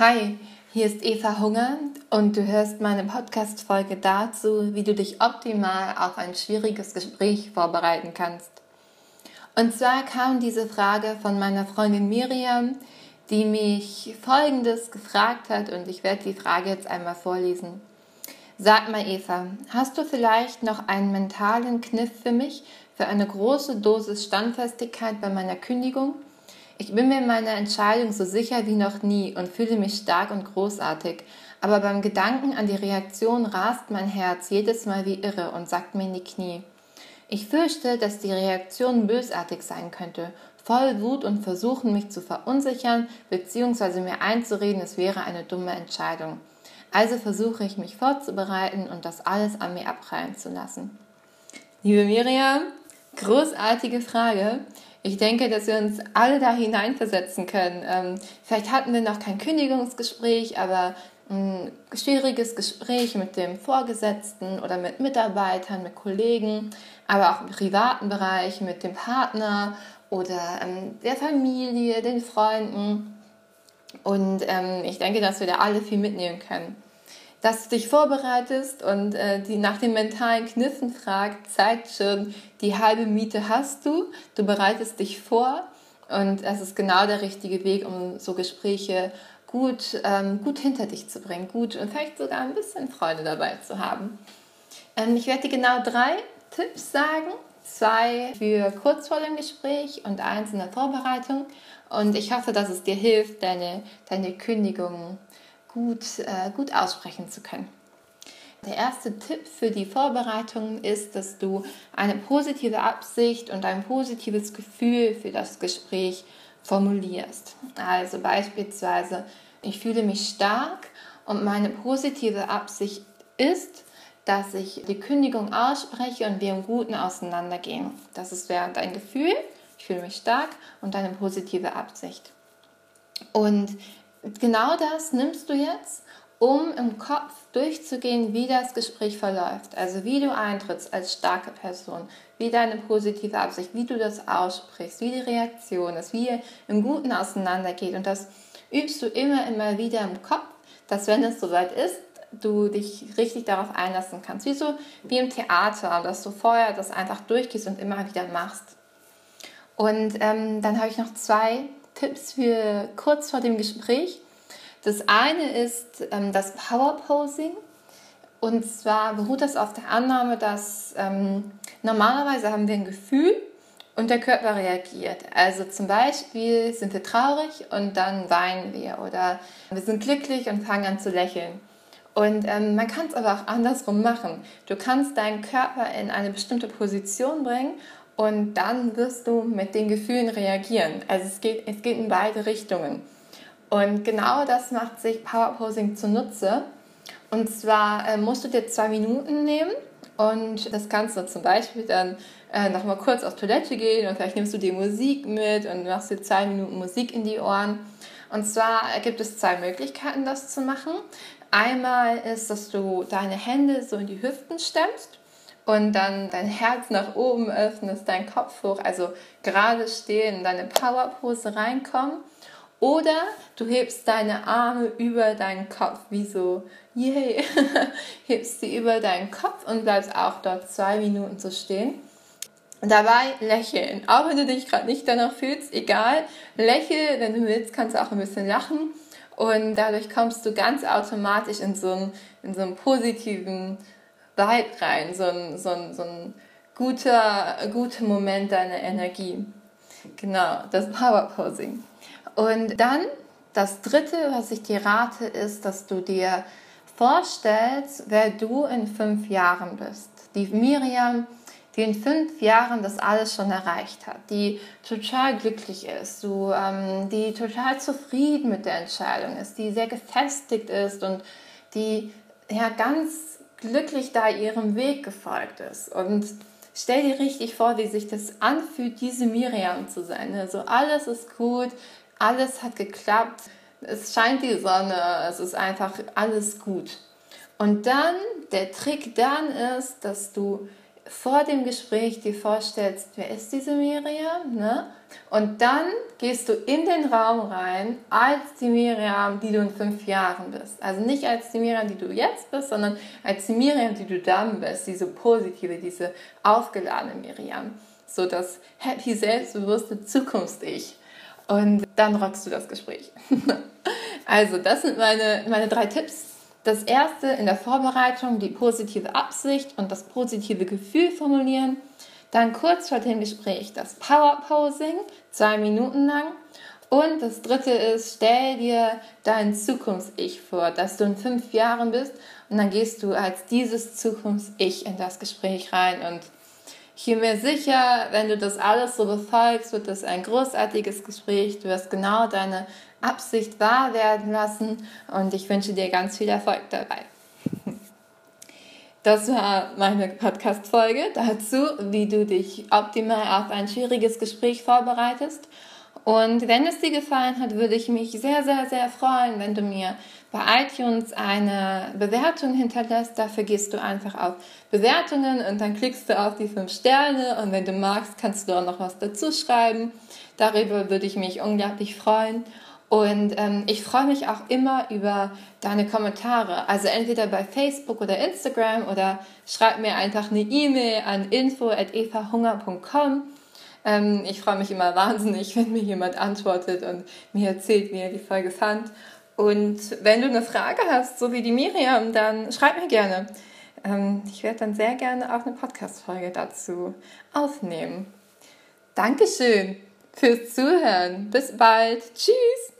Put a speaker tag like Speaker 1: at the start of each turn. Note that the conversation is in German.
Speaker 1: Hi, hier ist Eva Hunger und du hörst meine Podcast-Folge dazu, wie du dich optimal auf ein schwieriges Gespräch vorbereiten kannst. Und zwar kam diese Frage von meiner Freundin Miriam, die mich Folgendes gefragt hat und ich werde die Frage jetzt einmal vorlesen. Sag mal, Eva, hast du vielleicht noch einen mentalen Kniff für mich für eine große Dosis Standfestigkeit bei meiner Kündigung? Ich bin mir meiner Entscheidung so sicher wie noch nie und fühle mich stark und großartig. Aber beim Gedanken an die Reaktion rast mein Herz jedes Mal wie irre und sackt mir in die Knie. Ich fürchte, dass die Reaktion bösartig sein könnte, voll Wut und versuchen, mich zu verunsichern bzw. mir einzureden, es wäre eine dumme Entscheidung. Also versuche ich mich vorzubereiten und das alles an mir abprallen zu lassen. Liebe Miriam, großartige Frage. Ich denke, dass wir uns alle da hineinversetzen können. Ähm, vielleicht hatten wir noch kein Kündigungsgespräch, aber ein schwieriges Gespräch mit dem Vorgesetzten oder mit Mitarbeitern, mit Kollegen, aber auch im privaten Bereich mit dem Partner oder ähm, der Familie, den Freunden. Und ähm, ich denke, dass wir da alle viel mitnehmen können dass du dich vorbereitest und äh, die nach den mentalen Kniffen fragt, zeigt schon, die halbe Miete hast du, du bereitest dich vor und es ist genau der richtige Weg, um so Gespräche gut, ähm, gut hinter dich zu bringen, gut und vielleicht sogar ein bisschen Freude dabei zu haben. Ähm, ich werde dir genau drei Tipps sagen, zwei für kurz vor dem Gespräch und eins in der Vorbereitung und ich hoffe, dass es dir hilft, deine, deine Kündigung gut, äh, gut aussprechen zu können. Der erste Tipp für die Vorbereitung ist, dass du eine positive Absicht und ein positives Gefühl für das Gespräch formulierst. Also beispielsweise, ich fühle mich stark und meine positive Absicht ist, dass ich die Kündigung ausspreche und wir im Guten auseinandergehen. Das ist während ein Gefühl, ich fühle mich stark und eine positive Absicht. Und genau das nimmst du jetzt, um im Kopf durchzugehen, wie das Gespräch verläuft. Also wie du eintrittst als starke Person, wie deine positive Absicht, wie du das aussprichst, wie die Reaktion ist, wie ihr im Guten auseinandergeht. Und das übst du immer, immer wieder im Kopf, dass wenn es soweit ist, du dich richtig darauf einlassen kannst. Wie so wie im Theater, dass du vorher das einfach durchgehst und immer wieder machst. Und ähm, dann habe ich noch zwei Tipps für kurz vor dem Gespräch. Das eine ist ähm, das Power Posing. Und zwar beruht das auf der Annahme, dass ähm, normalerweise haben wir ein Gefühl und der Körper reagiert. Also zum Beispiel sind wir traurig und dann weinen wir oder wir sind glücklich und fangen an zu lächeln. Und ähm, man kann es aber auch andersrum machen. Du kannst deinen Körper in eine bestimmte Position bringen und dann wirst du mit den Gefühlen reagieren. Also es geht, es geht in beide Richtungen. Und genau das macht sich Power Posing zunutze. Und zwar äh, musst du dir zwei Minuten nehmen und das kannst du zum Beispiel dann äh, nochmal kurz auf Toilette gehen und vielleicht nimmst du dir Musik mit und machst dir zwei Minuten Musik in die Ohren. Und zwar gibt es zwei Möglichkeiten, das zu machen. Einmal ist, dass du deine Hände so in die Hüften stemmst und dann dein Herz nach oben öffnest, dein Kopf hoch, also gerade stehen, in deine Powerpose reinkommen. Oder du hebst deine Arme über deinen Kopf, wie so, yay, hebst sie über deinen Kopf und bleibst auch dort zwei Minuten zu stehen. Dabei lächeln, auch wenn du dich gerade nicht danach fühlst, egal, lächel, wenn du willst, kannst du auch ein bisschen lachen und dadurch kommst du ganz automatisch in so einen, in so einen positiven Vibe rein, so ein, so ein, so ein guter, guter Moment deiner Energie. Genau, das Power Posing. Und dann das dritte, was ich dir rate, ist, dass du dir vorstellst, wer du in fünf Jahren bist. Die Miriam, die in fünf Jahren das alles schon erreicht hat, die total glücklich ist, du, ähm, die total zufrieden mit der Entscheidung ist, die sehr gefestigt ist und die ja ganz glücklich da ihrem Weg gefolgt ist. Und stell dir richtig vor, wie sich das anfühlt, diese Miriam zu sein. Also alles ist gut, alles hat geklappt, es scheint die Sonne, es ist einfach alles gut. Und dann, der Trick dann ist, dass du vor dem Gespräch dir vorstellst, wer ist diese Miriam, ne? Und dann gehst du in den Raum rein als die Miriam, die du in fünf Jahren bist. Also nicht als die Miriam, die du jetzt bist, sondern als die Miriam, die du dann bist. Diese positive, diese aufgeladene Miriam. So das happy, selbstbewusste Zukunfts-Ich. Und dann rockst du das Gespräch. also das sind meine, meine drei Tipps das erste in der Vorbereitung die positive Absicht und das positive Gefühl formulieren. Dann kurz vor dem Gespräch das Power Posing, zwei Minuten lang. Und das dritte ist, stell dir dein Zukunfts-Ich vor, dass du in fünf Jahren bist und dann gehst du als dieses Zukunfts-Ich in das Gespräch rein und ich bin mir sicher, wenn du das alles so befolgst, wird das ein großartiges Gespräch. Du wirst genau deine Absicht wahr werden lassen und ich wünsche dir ganz viel Erfolg dabei. Das war meine Podcast-Folge dazu, wie du dich optimal auf ein schwieriges Gespräch vorbereitest. Und wenn es dir gefallen hat, würde ich mich sehr, sehr, sehr freuen, wenn du mir bei iTunes eine Bewertung hinterlässt. Dafür gehst du einfach auf Bewertungen und dann klickst du auf die fünf Sterne und wenn du magst, kannst du auch noch was dazu schreiben. Darüber würde ich mich unglaublich freuen. Und ähm, ich freue mich auch immer über deine Kommentare. Also entweder bei Facebook oder Instagram oder schreib mir einfach eine E-Mail an info.evahunger.com. Ähm, ich freue mich immer wahnsinnig, wenn mir jemand antwortet und mir erzählt, wie er die Folge fand. Und wenn du eine Frage hast, so wie die Miriam, dann schreib mir gerne. Ähm, ich werde dann sehr gerne auch eine Podcast-Folge dazu aufnehmen. Dankeschön fürs Zuhören. Bis bald. Tschüss.